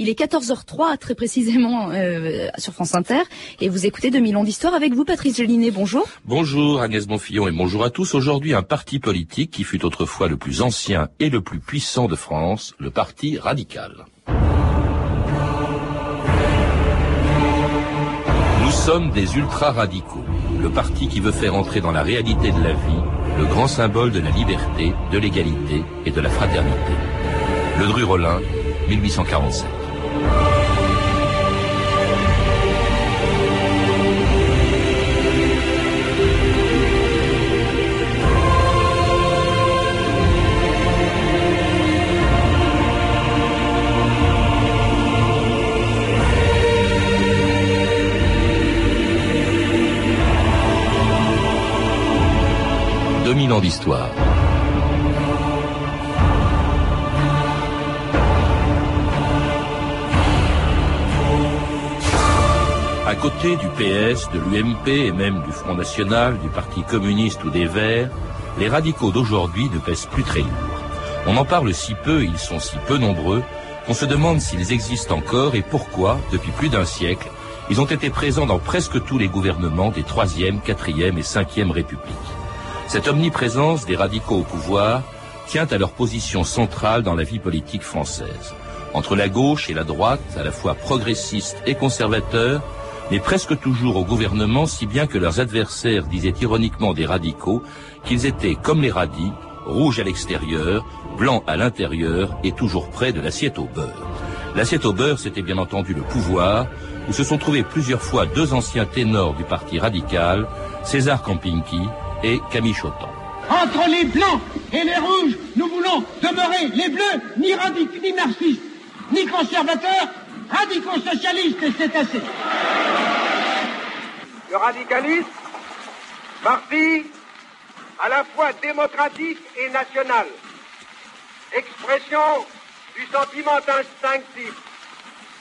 Il est 14h03 très précisément euh, sur France Inter et vous écoutez 2000 ans d'histoire avec vous Patrice Gélinet. Bonjour. Bonjour Agnès Bonfillon et bonjour à tous. Aujourd'hui un parti politique qui fut autrefois le plus ancien et le plus puissant de France, le Parti radical. Nous sommes des ultra-radicaux, le parti qui veut faire entrer dans la réalité de la vie le grand symbole de la liberté, de l'égalité et de la fraternité. Le Dru-Rollin, 1847. 2000 ans d'histoire. À côté du PS, de l'UMP et même du Front National, du Parti communiste ou des Verts, les radicaux d'aujourd'hui ne pèsent plus très lourd. On en parle si peu, ils sont si peu nombreux, qu'on se demande s'ils existent encore et pourquoi, depuis plus d'un siècle, ils ont été présents dans presque tous les gouvernements des 3e, 4e et 5e républiques. Cette omniprésence des radicaux au pouvoir tient à leur position centrale dans la vie politique française. Entre la gauche et la droite, à la fois progressistes et conservateurs, mais presque toujours au gouvernement, si bien que leurs adversaires disaient ironiquement des radicaux qu'ils étaient comme les radis, rouges à l'extérieur, blancs à l'intérieur et toujours près de l'assiette au beurre. L'assiette au beurre, c'était bien entendu le pouvoir, où se sont trouvés plusieurs fois deux anciens ténors du parti radical, César Campinki et Camille Chotan. Entre les blancs et les rouges, nous voulons demeurer les bleus, ni radicaux, ni marxistes, ni conservateurs, radicaux socialistes, et c'est assez. Le radicalisme, parti à la fois démocratique et national, expression du sentiment instinctif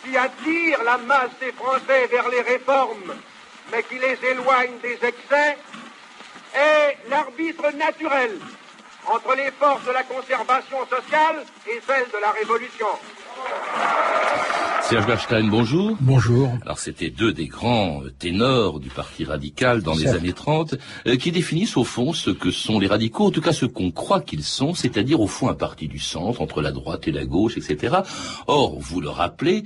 qui attire la masse des Français vers les réformes, mais qui les éloigne des excès, est l'arbitre naturel entre les forces de la conservation sociale et celles de la révolution. Serge Berstein, bonjour. Bonjour. Alors c'était deux des grands ténors du Parti radical dans les années 30 euh, qui définissent au fond ce que sont les radicaux, en tout cas ce qu'on croit qu'ils sont, c'est-à-dire au fond un parti du centre, entre la droite et la gauche, etc. Or, vous le rappelez,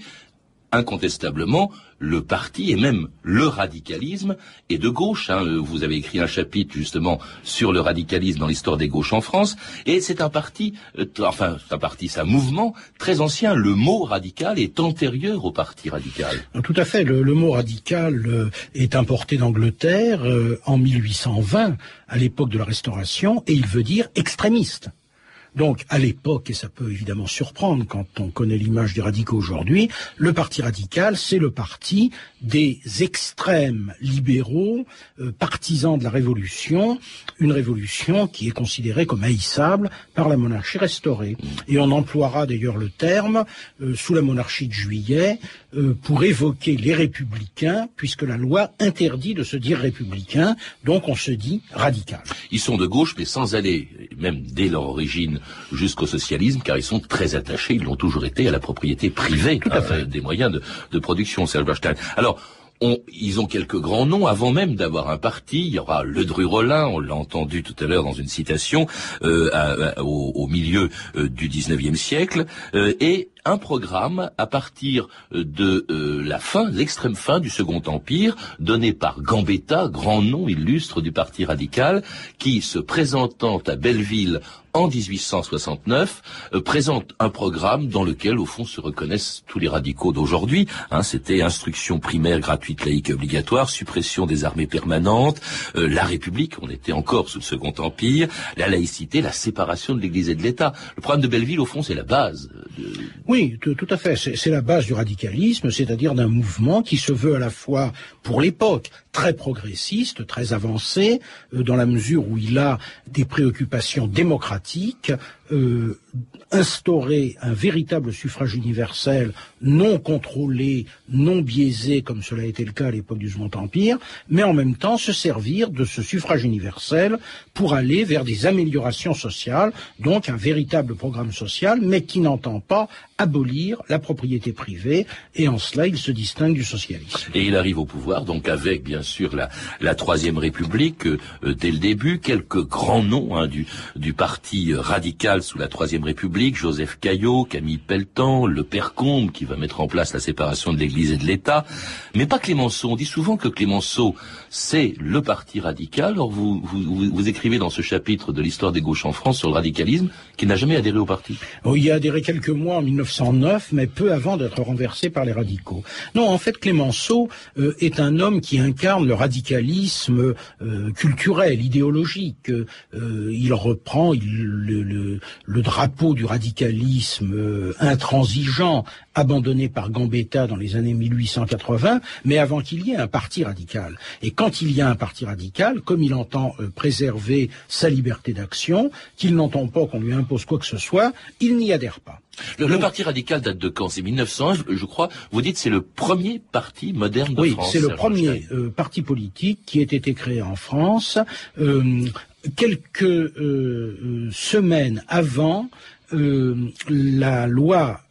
incontestablement, le parti et même le radicalisme est de gauche. Hein. Vous avez écrit un chapitre justement sur le radicalisme dans l'histoire des gauches en France, et c'est un parti, euh, enfin un parti, c'est un mouvement très ancien. Le mot radical est antérieur au parti radical. Tout à fait. Le, mot radical euh, est importé d'Angleterre euh, en 1820, à l'époque de la Restauration, et il veut dire extrémiste. Donc, à l'époque, et ça peut évidemment surprendre quand on connaît l'image des radicaux aujourd'hui, le parti radical, c'est le parti des extrêmes libéraux, euh, partisans de la révolution, une révolution qui est considérée comme haïssable par la monarchie restaurée. Et on emploiera d'ailleurs le terme, euh, sous la monarchie de juillet, euh, pour évoquer les républicains, puisque la loi interdit de se dire républicain, donc on se dit radical. Ils sont de gauche, mais sans aller, même dès leur origine, jusqu'au socialisme, car ils sont très attachés, ils l'ont toujours été, à la propriété privée hein, des moyens de, de production, Serge Alors, ils ont quelques grands noms avant même d'avoir un parti. Il y aura Le Dru-Rollin, on l'a entendu tout à l'heure dans une citation, euh, au, milieu euh, du 19e siècle, euh, et un programme à partir de la fin, l'extrême fin du Second Empire, donné par Gambetta, grand nom illustre du Parti radical, qui, se présentant à Belleville en 1869, euh, présente un programme dans lequel, au fond, se reconnaissent tous les radicaux d'aujourd'hui. Hein, C'était instruction primaire gratuite, laïque et obligatoire, suppression des armées permanentes, euh, la République, on était encore sous le Second Empire, la laïcité, la séparation de l'Église et de l'État. Le programme de Belleville, au fond, c'est la base. De... Oui, tout à fait. C'est la base du radicalisme, c'est-à-dire d'un mouvement qui se veut à la fois, pour l'époque, très progressiste, très avancé, euh, dans la mesure où il a des préoccupations démocratiques, euh, instaurer un véritable suffrage universel non contrôlé, non biaisé, comme cela a été le cas à l'époque du Second Empire, mais en même temps se servir de ce suffrage universel pour aller vers des améliorations sociales, donc un véritable programme social, mais qui n'entend pas abolir la propriété privée, et en cela il se distingue du socialisme. Et il arrive au pouvoir, donc avec bien sûr la, Troisième République, euh, dès le début, quelques grands noms hein, du, parti radical sous la Troisième République, Joseph Caillot, Camille Pelletan, le père Combe, qui va mettre en place la séparation de l'Église et de l'État, mais pas Clémenceau. On dit souvent que Clémenceau, c'est le parti radical. Or, vous, écrivez dans ce chapitre de l'histoire des gauches en France sur le radicalisme, qui n'a jamais adhéré au parti. Il a adhéré quelques mois en 1909, mais peu avant d'être renversé par les radicaux. Non, en fait, Clémenceau euh, est un homme qui incarne le radicalisme euh, culturel, idéologique. Euh, il reprend le, drapeau du radicalisme euh, intransigeant abandonné par Gambetta dans les années 1880, mais avant qu'il y ait un parti radical. Et quand il y a un parti radical, comme il entend préserver sa liberté d'action, qu'il n'entend pas qu'on lui impose quoi que ce soit, il n'y adhère pas. Le, le, Parti radical date de quand? C'est 1901, je crois. Vous dites c'est le premier parti moderne de oui, France. Oui, c'est le premier euh, parti politique qui ait été créé en France. Euh, quelques euh, semaines avant la loi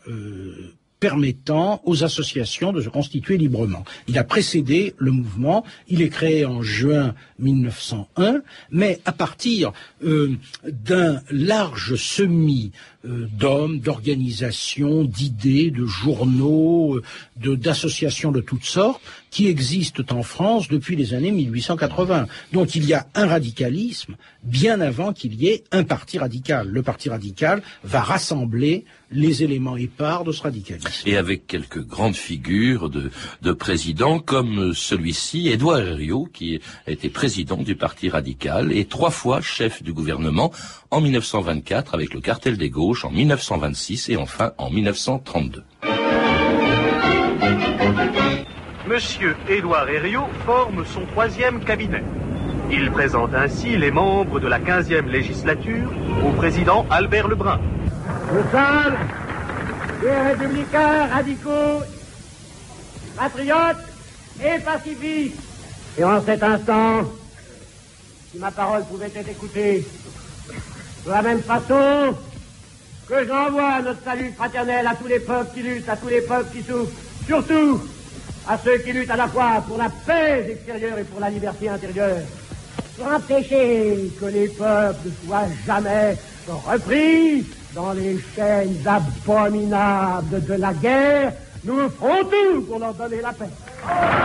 permettant aux associations de se constituer librement. Il a précédé le mouvement, il est créé en juin 1901, mais à partir euh, d'un large semis d'hommes, d'organisations, d'idées, de journaux, euh, de, d'associations de toutes sortes qui existent en France depuis les années 1880. Donc il y a un radicalisme bien avant qu'il y ait un parti radical. Le parti radical va rassembler les éléments épars de ce radicalisme. Et avec quelques grandes figures de, de présidents comme celui-ci, Édouard Herriot, qui a été président du parti radical et trois fois chef du gouvernement en 1924 avec le cartel des en 1926 et enfin en 1932. Monsieur Édouard Herriot forme son troisième cabinet. Il présente ainsi les membres de la 15e législature au président Albert Lebrun. Nous sommes des républicains radicaux, patriotes et pacifistes. Et en cet instant, si ma parole pouvait être écoutée, de la même façon que j'envoie notre salut fraternel à tous les peuples qui luttent, à tous les peuples qui souffrent, surtout à ceux qui luttent à la fois pour la paix extérieure et pour la liberté intérieure, pour empêcher que les peuples ne soient jamais repris dans les chaînes abominables de la guerre, nous ferons tout pour leur donner la paix.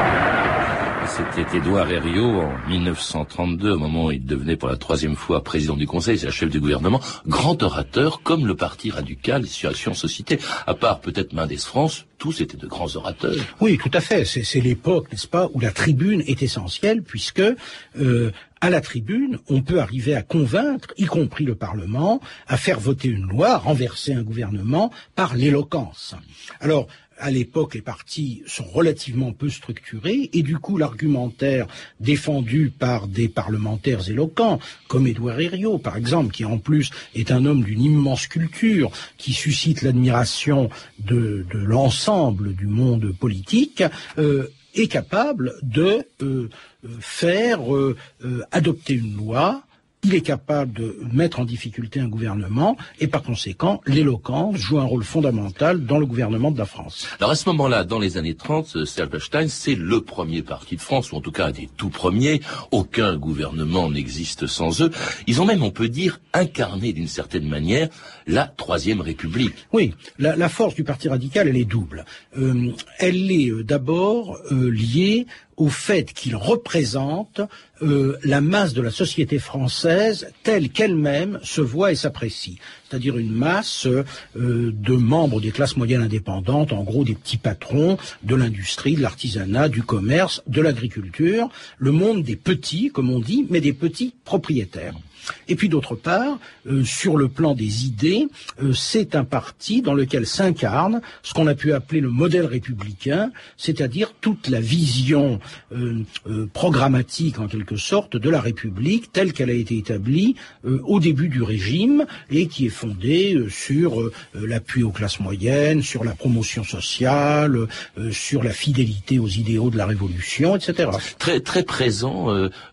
C'était Édouard Herriot en 1932, au moment où il devenait pour la troisième fois président du Conseil, c'est chef du gouvernement, grand orateur comme le Parti radical Situation Société. À part peut-être Mendès France, tous étaient de grands orateurs. Oui, tout à fait. C'est l'époque, n'est-ce pas, où la tribune est essentielle, puisque euh, à la tribune, on peut arriver à convaincre, y compris le Parlement, à faire voter une loi, renverser un gouvernement par l'éloquence. Alors, à l'époque, les partis sont relativement peu structurés et du coup, l'argumentaire défendu par des parlementaires éloquents, comme Édouard Herriot, par exemple, qui en plus est un homme d'une immense culture, qui suscite l'admiration de, l'ensemble du monde politique, euh, est capable de euh, faire euh, adopter une loi il est capable de mettre en difficulté un gouvernement et par conséquent, l'éloquence joue un rôle fondamental dans le gouvernement de la France. Alors à ce moment-là, dans les années 30, Serpestein, c'est le premier parti de France, ou en tout cas un des tout premiers. Aucun gouvernement n'existe sans eux. Ils ont même, on peut dire, incarné d'une certaine manière la Troisième République. Oui, la, la, force du Parti radical, elle est double. Euh, elle est euh, d'abord euh, liée au fait qu'il représente euh, la masse de la société française telle qu'elle-même se voit et s'apprécie. C'est-à-dire une masse euh, de membres des classes moyennes indépendantes, en gros des petits patrons de l'industrie, de l'artisanat, du commerce, de l'agriculture, le monde des petits, comme on dit, mais des petits propriétaires. Et puis d'autre part, euh, sur le plan des idées, euh, c'est un parti dans lequel s'incarne ce qu'on a pu appeler le modèle républicain, c'est-à-dire toute la vision euh, programmatique en quelque sorte de la République telle qu'elle a été établie au début du régime et qui est fondée sur l'appui aux classes moyennes, sur la promotion sociale, sur la fidélité aux idéaux de la Révolution, etc. Très très présent,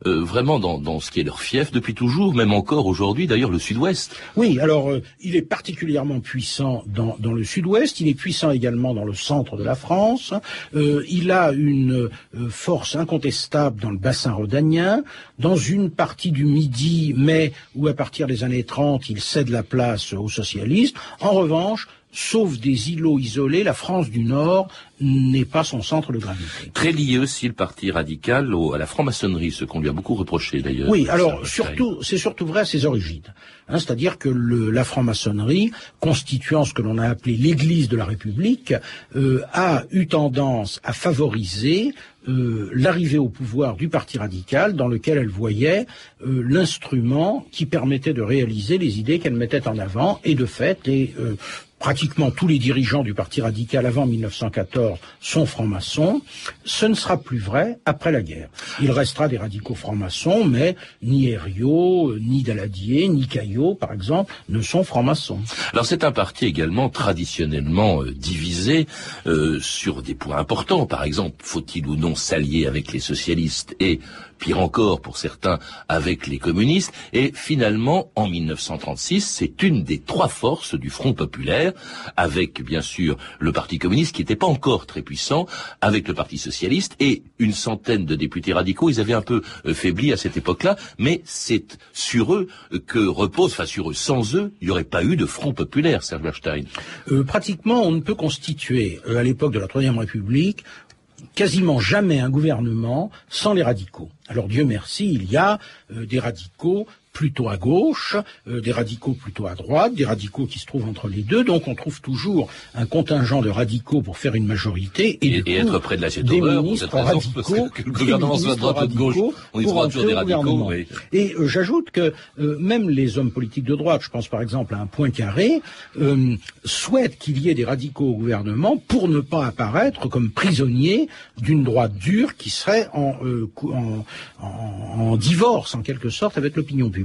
vraiment dans, dans ce qui est leur fief depuis toujours, même encore aujourd'hui, d'ailleurs le Sud-Ouest. Oui, alors euh, il est particulièrement puissant dans, dans le Sud-Ouest, il est puissant également dans le centre de la France, euh, il a une euh, force incontestable dans le bassin rhodanien, dans une partie du Midi, mais où à partir des années 30, il cède la place aux socialistes. En revanche, sauf des îlots isolés, la France du Nord n'est pas son centre de gravité. Très lié aussi le parti radical à la franc-maçonnerie, ce qu'on lui a beaucoup reproché d'ailleurs. Oui, alors surtout, c'est surtout vrai à ses origines. Hein, C'est-à-dire que le, la franc-maçonnerie, constituant ce que l'on a appelé l'Église de la République, euh, a eu tendance à favoriser euh, l'arrivée au pouvoir du Parti radical dans lequel elle voyait euh, l'instrument qui permettait de réaliser les idées qu'elle mettait en avant et de fait les euh, pratiquement tous les dirigeants du Parti radical avant 1914 sont francs-maçons. Ce ne sera plus vrai après la guerre. Il restera des radicaux francs-maçons, mais ni Herriot, ni Daladier, ni Caillot, par exemple, ne sont francs-maçons. Alors c'est un parti également traditionnellement euh, divisé euh, sur des points importants. Par exemple, faut-il ou non s'allier avec les socialistes et pire encore pour certains avec les communistes? Et finalement, en 1936, c'est une des trois forces du Front populaire, avec bien sûr le Parti communiste qui n'était pas encore très puissant, avec le Parti socialiste et une centaine de députés radicaux. Ils avaient un peu euh, faibli à cette époque-là, mais c'est sur eux que repose, enfin sur eux, sans eux, il n'y aurait pas eu de Front populaire, Serge Berstein. Euh, pratiquement, on ne peut constituer, euh, à l'époque de la Troisième République, quasiment jamais un gouvernement sans les radicaux. Alors Dieu merci, il y a des radicaux plutôt à gauche, euh, des radicaux plutôt à droite, des radicaux qui se trouvent entre les deux. Donc on trouve toujours un contingent de radicaux pour faire une majorité et, et, et être près de l'assiette des ministres radicaux, que le gouvernement soit de droite ou de gauche, on y trouvera toujours des radicaux. Oui. Et euh, j'ajoute que euh, même les hommes politiques de droite, je pense par exemple à un point carré, euh, souhaitent qu'il y ait des radicaux au gouvernement pour ne pas apparaître comme prisonniers d'une droite dure qui serait en, euh, en, en, en divorce en quelque sorte avec l'opinion publique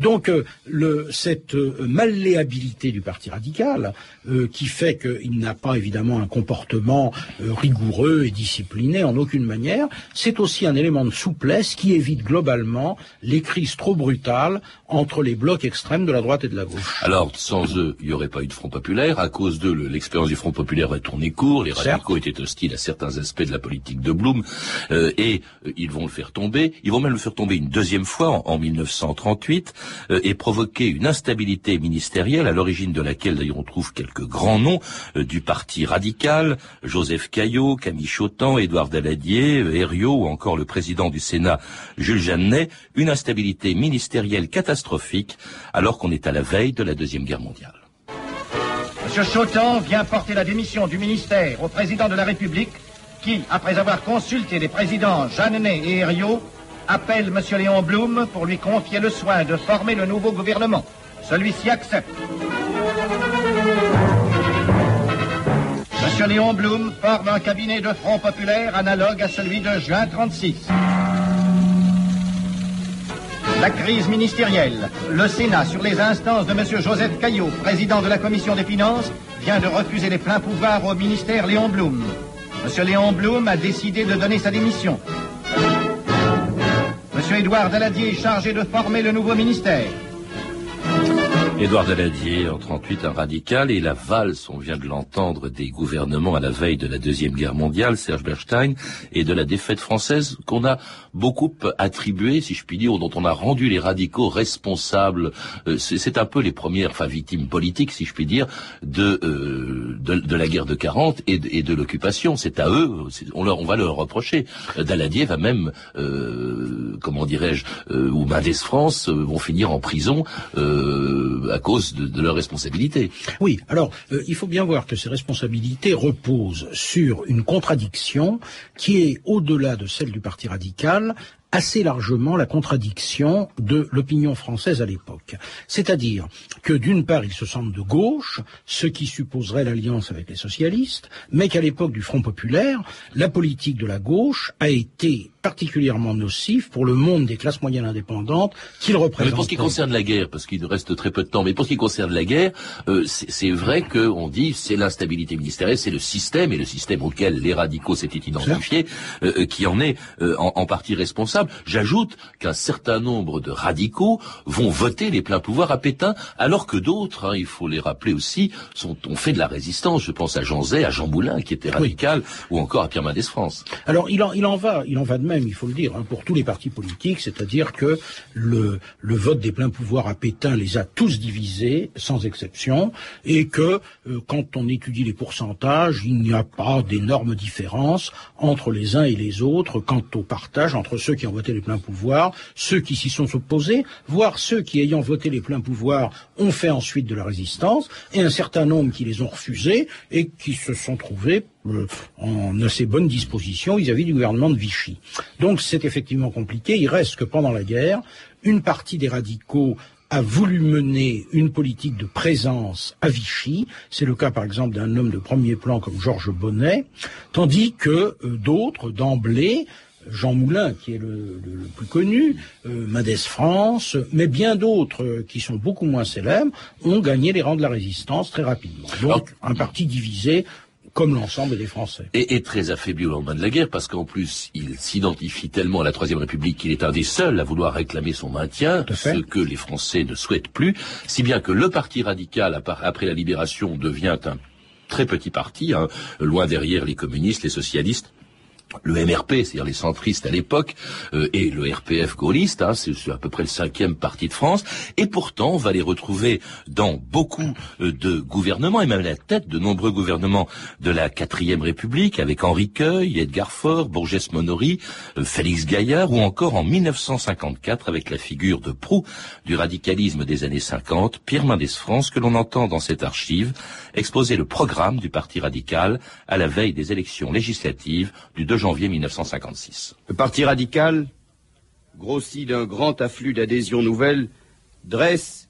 Donc euh, le, cette euh, malléabilité du Parti radical, euh, qui fait qu'il n'a pas évidemment un comportement rigoureux et discipliné en aucune manière, c'est aussi un élément de souplesse qui évite globalement les crises trop brutales entre les blocs extrêmes de la droite et de la gauche. Alors, sans eux, il n'y aurait pas eu de Front populaire. À cause d'eux, l'expérience du Front populaire va tourner court. Les radicaux Certes. étaient hostiles à certains aspects de la politique de Blum. Euh, et ils vont le faire tomber. Ils vont même le faire tomber une deuxième fois en, en 1938 euh, et provoquer une instabilité ministérielle à l'origine de laquelle, d'ailleurs, on trouve quelques grands noms euh, du parti radical. Joseph Caillot, Camille Chotan, Édouard Daladier, Herriot ou encore le président du Sénat, Jules Jeannet. Une instabilité ministérielle catastrophique catastrophique alors qu'on est à la veille de la Deuxième Guerre mondiale. Monsieur Chotan vient porter la démission du ministère au président de la République qui, après avoir consulté les présidents Jeannet et Herriot, appelle Monsieur Léon Blum pour lui confier le soin de former le nouveau gouvernement. Celui-ci accepte. Monsieur Léon Blum forme un cabinet de front populaire analogue à celui de juin 36. La crise ministérielle. Le Sénat, sur les instances de M. Joseph Caillot, président de la Commission des Finances, vient de refuser les pleins pouvoirs au ministère Léon Blum. M. Léon Blum a décidé de donner sa démission. M. Édouard Daladier est chargé de former le nouveau ministère. Édouard Daladier, en 38, un radical, et la valse, on vient de l'entendre, des gouvernements à la veille de la Deuxième Guerre mondiale, Serge Berstein, et de la défaite française qu'on a beaucoup attribué, si je puis dire, dont on a rendu les radicaux responsables. Euh, c'est un peu les premières, enfin, victimes politiques, si je puis dire, de, euh, de, de, la guerre de 40 et de, de l'occupation. C'est à eux, on, leur, on va leur reprocher. Daladier va même, euh, comment dirais-je, euh, ou Mendes France euh, vont finir en prison à cause de, leurs. Oui, alors euh, il faut bien voir que ces responsabilités reposent sur une contradiction qui est au-delà de celle du Parti radical assez largement la contradiction de l'opinion française à l'époque. C'est-à-dire que d'une part, ils se sentent de gauche, ce qui supposerait l'alliance avec les socialistes, mais qu'à l'époque du Front populaire, la politique de la gauche a été particulièrement nocif pour le monde des classes moyennes indépendantes qu'il représente. Mais pour ce qui concerne la guerre, parce qu'il reste très peu de temps, mais pour ce qui concerne la guerre, euh, c'est vrai qu'on dit c'est l'instabilité ministérielle, c'est le système, et le système auquel les radicaux s'étaient identifiés, euh, euh, qui en est en, en, partie responsable. J'ajoute qu'un certain nombre de radicaux vont voter les pleins pouvoirs à Pétain, alors que d'autres, hein, il faut les rappeler aussi, sont, ont fait de la résistance. Je pense à Jean Zay, à Jean Moulin, qui était radical, ou encore à Pierre Mendès France. Alors il en, il en va, il en va de même, il faut le dire, hein, pour tous les partis politiques, c'est-à-dire que le, vote des pleins pouvoirs à Pétain les a tous divisés, sans exception, et que euh, quand on étudie les pourcentages, il n'y a pas d'énormes différences entre les uns et les autres quant au partage entre ceux qui ont voté les pleins pouvoirs, ceux qui s'y sont opposés, voire ceux qui, ayant voté les pleins pouvoirs, ont fait ensuite de la résistance, et un certain nombre qui les ont refusés et qui se sont trouvés en assez bonne disposition vis-à-vis du gouvernement de Vichy. Donc c'est effectivement compliqué. Il reste que pendant la guerre, une partie des radicaux a voulu mener une politique de présence à Vichy. C'est le cas par exemple d'un homme de premier plan comme Georges Bonnet, tandis que euh, d'autres, d'emblée, Jean Moulin, qui est le, plus connu, euh, France, mais bien d'autres euh, qui sont beaucoup moins célèbres, ont gagné les rangs de la résistance très rapidement. Donc, un parti divisé comme l'ensemble des Français. Et, très affaibli au lendemain de la guerre, parce qu'en plus, il s'identifie tellement à la Troisième République qu'il est un des seuls à vouloir réclamer son maintien, ce que les Français ne souhaitent plus, si bien que le Parti radical, après la libération, devient un très petit parti, hein, loin derrière les communistes, les socialistes, le MRP, c'est-à-dire les centristes à l'époque, euh, et le RPF gaulliste, hein, c'est à peu près le cinquième parti de France, et pourtant on va les retrouver dans beaucoup euh, de gouvernements, et même à la tête de nombreux gouvernements de la quatrième République, avec Henri Queuil, Edgar Faure, Bourges Monory, euh, Félix Gaillard, ou encore en 1954 avec la figure de proue du radicalisme des années 50, Pierre Mendès France, que l'on entend dans cette archive, exposer le programme du Parti radical à la veille des élections législatives du 2 janvier 1956. Le Parti radical, grossi d'un grand afflux d'adhésions nouvelles, dresse,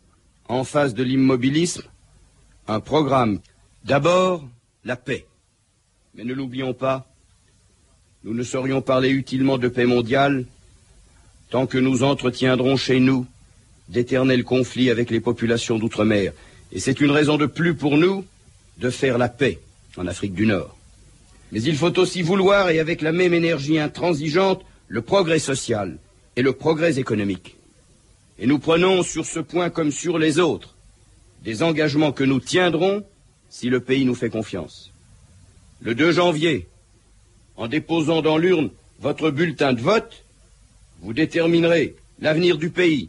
en face de l'immobilisme, un programme. D'abord, la paix. Mais ne l'oublions pas, nous ne saurions parler utilement de paix mondiale tant que nous entretiendrons chez nous d'éternels conflits avec les populations d'outre-mer. Et c'est une raison de plus pour nous de faire la paix en Afrique du Nord. Mais il faut aussi vouloir, et avec la même énergie intransigeante, le progrès social et le progrès économique. Et nous prenons sur ce point comme sur les autres des engagements que nous tiendrons si le pays nous fait confiance. Le 2 janvier, en déposant dans l'urne votre bulletin de vote, vous déterminerez l'avenir du pays,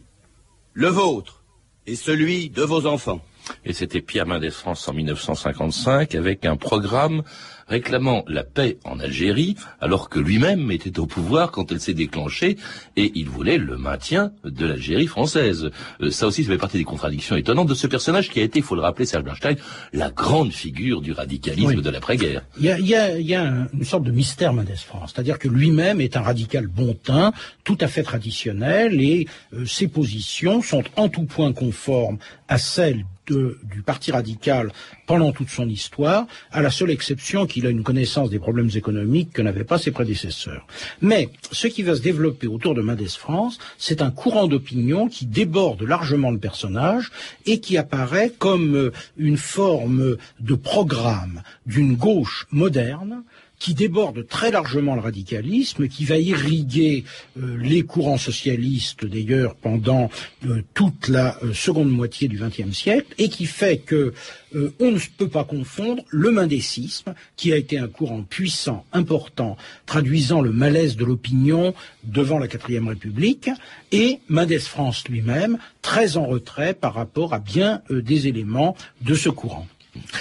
le vôtre et celui de vos enfants. Et c'était Pierre Mendès France en 1955 avec un programme réclamant la paix en Algérie, alors que lui-même était au pouvoir quand elle s'est déclenchée, et il voulait le maintien de l'Algérie française. Euh, ça aussi, ça fait partie des contradictions étonnantes de ce personnage qui a été, il faut le rappeler, Serge Bernstein, la grande figure du radicalisme de l'après-guerre. Il y a, y, a, y a, une sorte de mystère Mendès France, c'est-à-dire que lui-même est un radical bon teint, tout à fait traditionnel, et euh, ses positions sont en tout point conformes à celles du Parti radical pendant toute son histoire, à la seule exception qu'il a une connaissance des problèmes économiques que n'avaient pas ses prédécesseurs. Mais ce qui va se développer autour de Mendès France, c'est un courant d'opinion qui déborde largement le personnage et qui apparaît comme euh, une forme de programme d'une gauche moderne qui déborde très largement le radicalisme, qui va irriguer euh, les courants socialistes d'ailleurs pendant euh, toute la euh, seconde moitié du XXe siècle, et qui fait que on ne peut pas confondre le mendécisme, qui a été un courant puissant, important, traduisant le malaise de l'opinion devant la quatrième République, et Mendès France lui-même, très en retrait par rapport à bien des éléments de ce courant.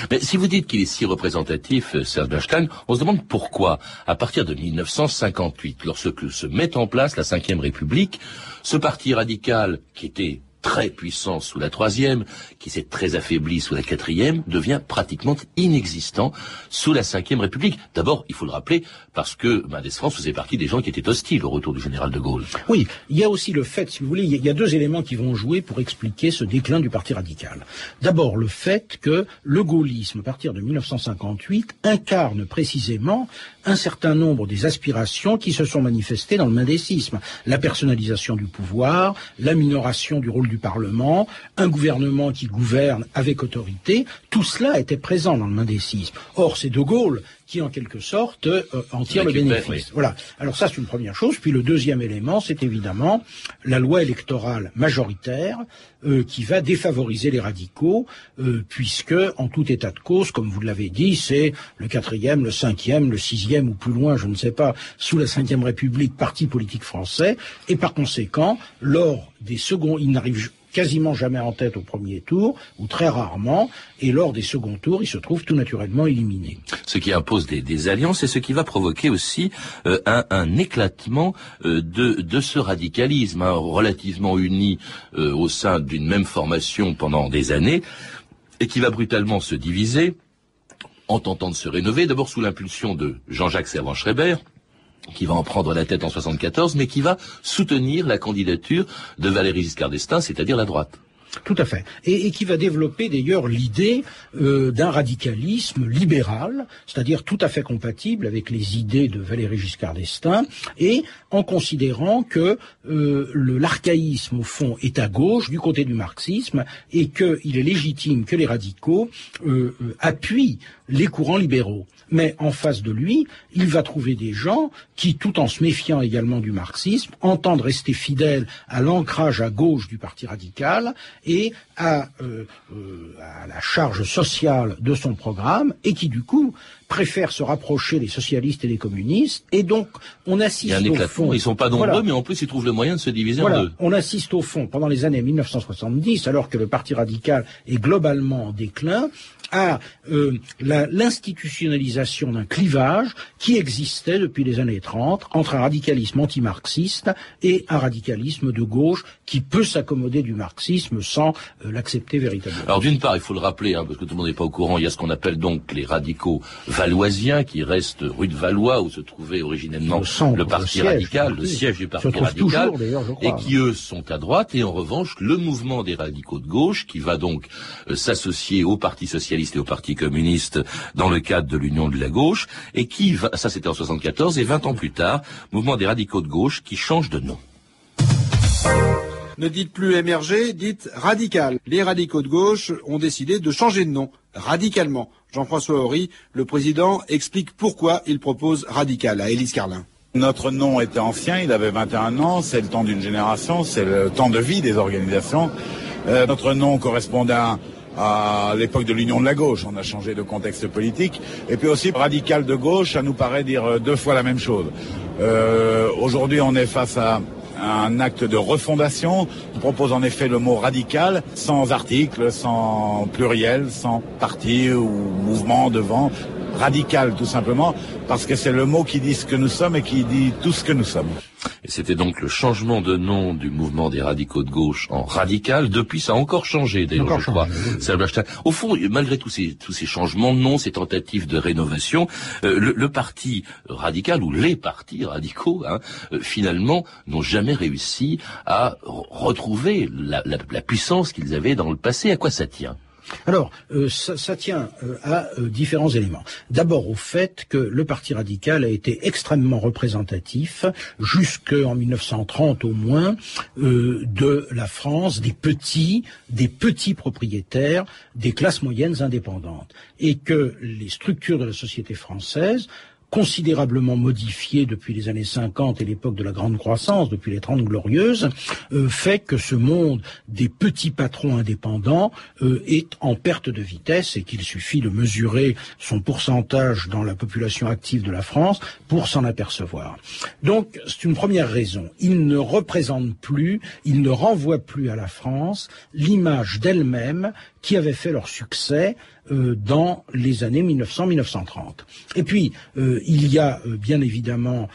Mais si vous dites qu'il est si représentatif, euh, Serge Bernstein, on se demande pourquoi, à partir de 1958, lorsque se met en place la Ve République, ce parti radical, qui était très puissant sous la troisième, qui s'est très affaibli sous la quatrième, devient pratiquement inexistant sous la cinquième République. D'abord, il faut le rappeler, parce que Mendès France faisait partie des gens qui étaient hostiles au retour du général de Gaulle. Oui, il y a aussi le fait, si vous voulez, il y a deux éléments qui vont jouer pour expliquer ce déclin du Parti radical. D'abord, le fait que le gaullisme, à partir de 1958, incarne précisément un certain nombre des aspirations qui se sont manifestées dans le mendécisme. La personnalisation du pouvoir, la minoration du rôle du Parlement, un gouvernement qui gouverne avec autorité, tout cela était présent dans le mendécisme. Or, c'est De Gaulle qui, en quelque sorte, euh, en tire le bénéfice. Voilà. Alors ça, c'est une première chose. Puis le deuxième élément, c'est évidemment la loi électorale majoritaire euh, qui va défavoriser les radicaux, euh, puisque, en tout état de cause, comme vous l'avez dit, c'est le quatrième, le cinquième, le sixième ou plus loin, je ne sais pas, sous la cinquième République, parti politique français, et par conséquent, lors des seconds, il n'arrive quasiment jamais en tête au premier tour, ou très rarement, et lors des seconds tours, il se trouve tout naturellement éliminé. Ce qui impose des, des alliances et ce qui va provoquer aussi euh, un, éclatement euh, de, de, ce radicalisme hein, relativement uni euh, au sein d'une même formation pendant des années, et qui va brutalement se diviser en tentant de se rénover, d'abord sous l'impulsion de Jean-Jacques Servan-Schreiber, qui va en prendre la tête en 74, mais qui va soutenir la candidature de Valéry Giscard d'Estaing, c'est-à-dire la droite. Tout à fait. Et, qui va développer d'ailleurs l'idée euh, d'un radicalisme libéral, c'est-à-dire tout à fait compatible avec les idées de Valéry Giscard d'Estaing, et en considérant que euh, l'archaïsme, au fond, est à gauche, du côté du marxisme, et qu'il est légitime que les radicaux euh, euh appuient les courants libéraux mais en face de lui, il va trouver des gens qui, tout en se méfiant également du marxisme, entendent rester fidèles à l'ancrage à gauche du Parti radical et à, euh, euh, à la charge sociale de son programme, et qui, du coup, préfèrent se rapprocher des socialistes et des communistes, et donc on assiste Il y a un au fond. Ils sont pas nombreux, voilà. mais en plus ils trouvent le moyen de se diviser voilà. en deux. On assiste au fond pendant les années 1970, alors que le Parti radical est globalement en déclin, à euh, l'institutionnalisation d'un clivage qui existait depuis les années 30 entre un radicalisme anti-marxiste et un radicalisme de gauche qui peut s'accommoder du marxisme sans euh, l'accepter véritablement. Alors d'une part, il faut le rappeler, hein, parce que tout le monde n'est pas au courant, il y a ce qu'on appelle donc les radicaux valoisiens qui restent rue de Valois où se trouvait originellement le, le Parti le radical, le siège du Parti radical, toujours, et qui eux sont à droite, et en revanche le mouvement des radicaux de gauche qui va donc euh, s'associer au Parti socialiste et au Parti communiste dans le cadre de l'Union de la gauche, et qui, va, ça c'était en 74, et 20 ans plus tard, mouvement des radicaux de gauche qui change de nom. Ne dites plus émerger, dites radical. Les radicaux de gauche ont décidé de changer de nom, radicalement. Jean-François Horry, le président, explique pourquoi il propose radical à Élise Carlin. Notre nom était ancien, il avait 21 ans, c'est le temps d'une génération, c'est le temps de vie des organisations. Euh, notre nom correspondait à, à l'époque de l'Union de la gauche, on a changé de contexte politique. Et puis aussi, radical de gauche, ça nous paraît dire deux fois la même chose. Euh, Aujourd'hui, on est face à un acte de refondation. On propose en effet le mot radical, sans article, sans pluriel, sans parti ou mouvement devant. Radical tout simplement, parce que c'est le mot qui dit ce que nous sommes et qui dit tout ce que nous sommes. Et c'était donc le changement de nom du mouvement des radicaux de gauche en radical. Depuis, ça a encore changé, d'ailleurs, je crois. Oui. Au fond, malgré tous ces, tous ces changements de nom, ces tentatives de rénovation, euh, le, le, parti radical, ou les partis radicaux, hein, euh, finalement, n'ont jamais réussi à retrouver la, la, la puissance qu'ils avaient dans le passé. À quoi ça tient? Alors, euh, ça, tient euh, à euh, différents éléments. D'abord au fait que le Parti radical a été extrêmement représentatif, jusqu'en 1930 au moins, de la France, des petits, des petits propriétaires, des classes moyennes indépendantes. Et que les structures de la société française considérablement modifié depuis les années 50 et l'époque de la grande croissance, depuis les Trente Glorieuses, euh, fait que ce monde des petits patrons indépendants euh, est en perte de vitesse et qu'il suffit de mesurer son pourcentage dans la population active de la France pour s'en apercevoir. Donc, c'est une première raison. Il ne représente plus, il ne renvoie plus à la France l'image d'elle-même qui avait fait leur succès euh, dans les années 1900-1930. Et puis, euh, il y a euh, bien évidemment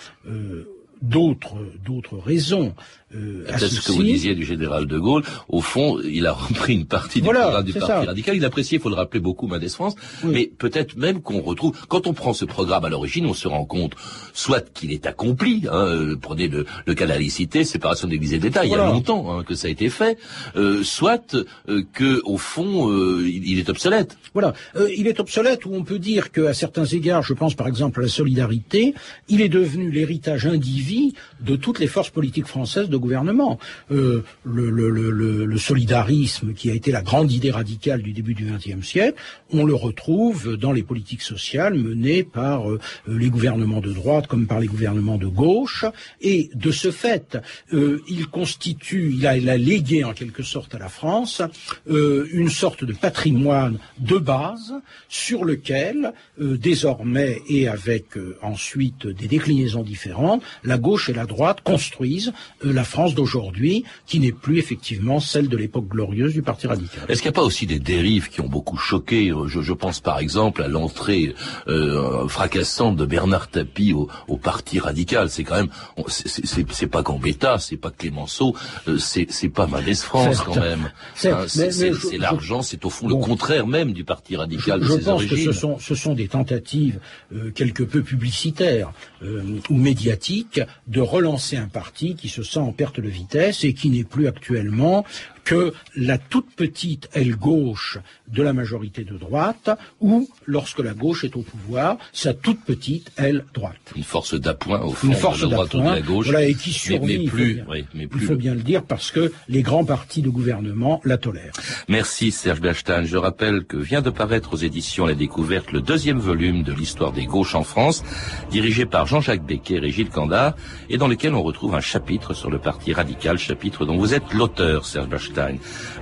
d'autres d'autres raisons. Euh, ce que vous disiez du général de Gaulle, au fond, il a repris une partie du programme du Parti radical. Il appréciait, il faut le rappeler, beaucoup Mendes France, mais peut-être même qu'on retrouve, quand on prend ce programme à l'origine, on se rend compte soit qu'il est accompli, hein, euh, prenez le, le cas de la laïcité, séparation de l'Église et de l'État, il y a longtemps hein, que ça a été fait, euh, soit euh, que au fond, euh, il, est obsolète. Voilà, il est obsolète, où on peut dire qu'à certains égards, je pense par exemple à la solidarité, il est devenu l'héritage indivis de toutes les forces politiques françaises de gouvernement. Euh, le, solidarisme, qui a été la grande idée radicale du début du XXe siècle, on le retrouve dans les politiques sociales menées par euh, les gouvernements de droite comme par les gouvernements de gauche. Et de ce fait, euh, il constitue, il a, il a, légué en quelque sorte à la France une sorte de patrimoine de base sur lequel, désormais et avec ensuite des déclinaisons différentes, la gauche et la droite construisent la France d'aujourd'hui, qui n'est plus effectivement celle de l'époque glorieuse du Parti radical. Est-ce qu'il n'y a pas aussi des dérives qui ont beaucoup choqué je, je pense par exemple à l'entrée euh, fracassante de Bernard Tapie au, au Parti radical. C'est quand même, c'est pas Gambetta, c'est pas Clémenceau, euh, c'est pas Mendès France quand même. C'est l'argent, c'est au fond le contraire même du Parti radical. Je, de je pense que ce sont, ce sont des tentatives euh, quelque peu publicitaires euh, ou médiatiques de relancer un parti qui se sent en perte de vitesse et qui n'est plus actuellement que la toute petite aile gauche de la majorité de droite, ou lorsque la gauche est au pouvoir, sa toute petite aile droite. Une force d'appoint au fond Une force de la droite ou de la gauche. Voilà, et qui survit, mais, plus, il, faut bien, le dire, parce que les grands partis de gouvernement la tolèrent. Merci Serge Berstein. Je rappelle que vient de paraître aux éditions La Découverte le deuxième volume de l'histoire des gauches en France, dirigé par Jean-Jacques Becker et Gilles Candard, et dans lequel on retrouve un chapitre sur le parti radical, chapitre dont vous êtes l'auteur, Serge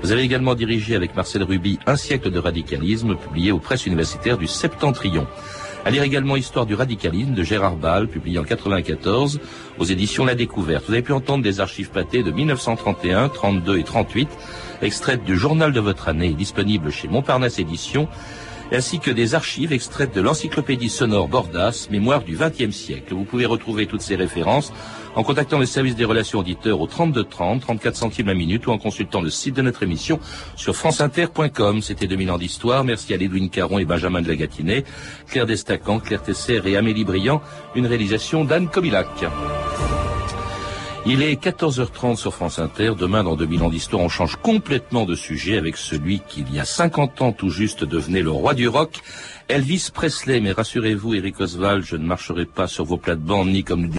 Vous avez également dirigé avec Marcel Ruby Un siècle de radicalisme, publié aux presses universitaires du Septentrion. À lire également Histoire du radicalisme de Gérard Ball, publié en 94 aux éditions La Découverte. Vous avez pu entendre des archives pâtées de 1931, 32 et 38, extraites du journal de votre année, disponible chez Montparnasse Éditions, ainsi que des archives extraites de l'encyclopédie sonore Bordas, mémoire du XXe siècle. Vous pouvez retrouver toutes ces références en contactant le service des relations auditeurs au 32 30, 34 centimes la minute ou en consultant le site de notre émission sur franceinter.com. C'était 2000 ans d'histoire. Merci à Lédouine Caron et Benjamin de la Gatinet, Claire Destacan, Claire Tesser et Amélie Briand. Une réalisation d'Anne Kobilac. Il est 14h30 sur France Inter. Demain, dans 2000 ans d'histoire, on change complètement de sujet avec celui qui, il y a 50 ans tout juste, devenait le roi du rock, Elvis Presley. Mais rassurez-vous, Eric Oswald, je ne marcherai pas sur vos plates-bandes ni comme